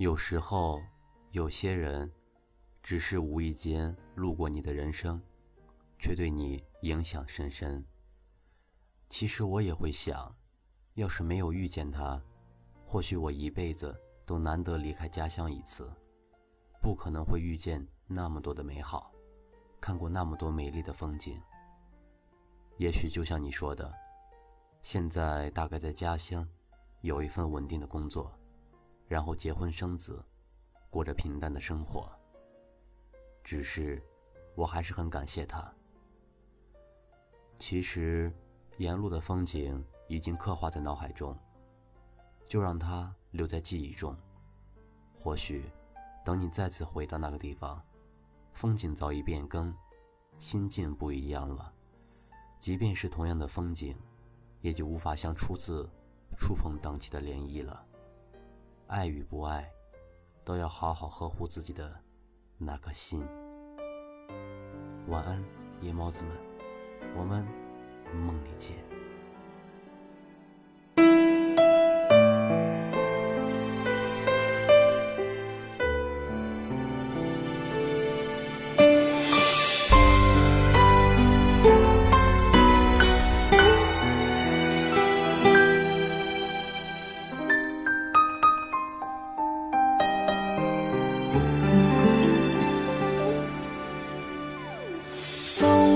有时候，有些人只是无意间路过你的人生，却对你影响深深。其实我也会想，要是没有遇见他，或许我一辈子都难得离开家乡一次，不可能会遇见那么多的美好，看过那么多美丽的风景。也许就像你说的，现在大概在家乡，有一份稳定的工作。然后结婚生子，过着平淡的生活。只是，我还是很感谢他。其实，沿路的风景已经刻画在脑海中，就让它留在记忆中。或许，等你再次回到那个地方，风景早已变更，心境不一样了。即便是同样的风景，也就无法像初次触碰荡起的涟漪了。爱与不爱，都要好好呵护自己的那颗心。晚安，夜猫子们，我们梦里见。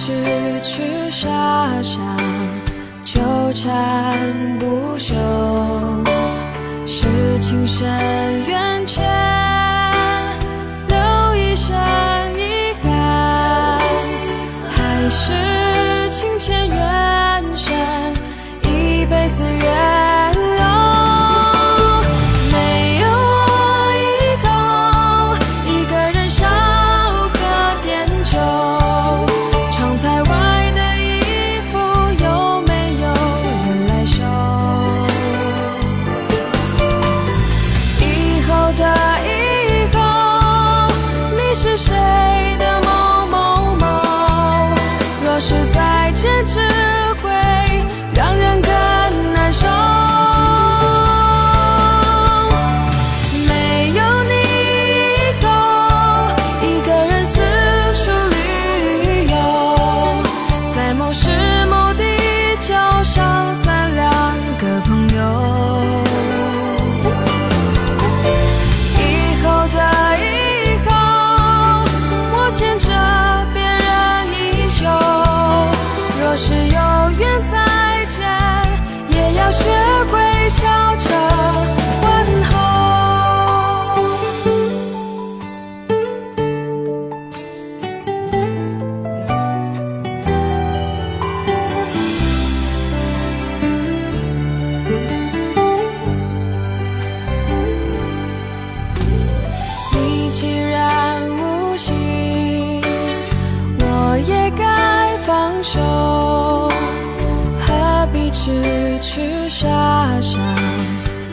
痴痴傻傻纠缠不休？是情深缘浅，笑着问候。你既然无心我也该放手何必去痴傻傻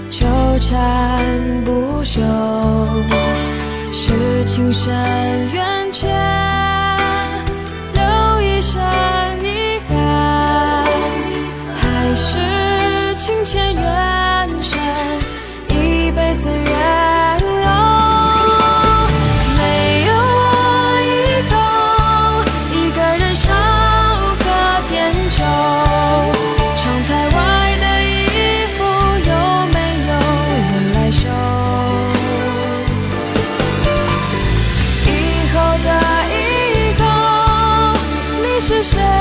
纠缠不休，是情深缘浅，留一生遗憾，还是情浅缘是谁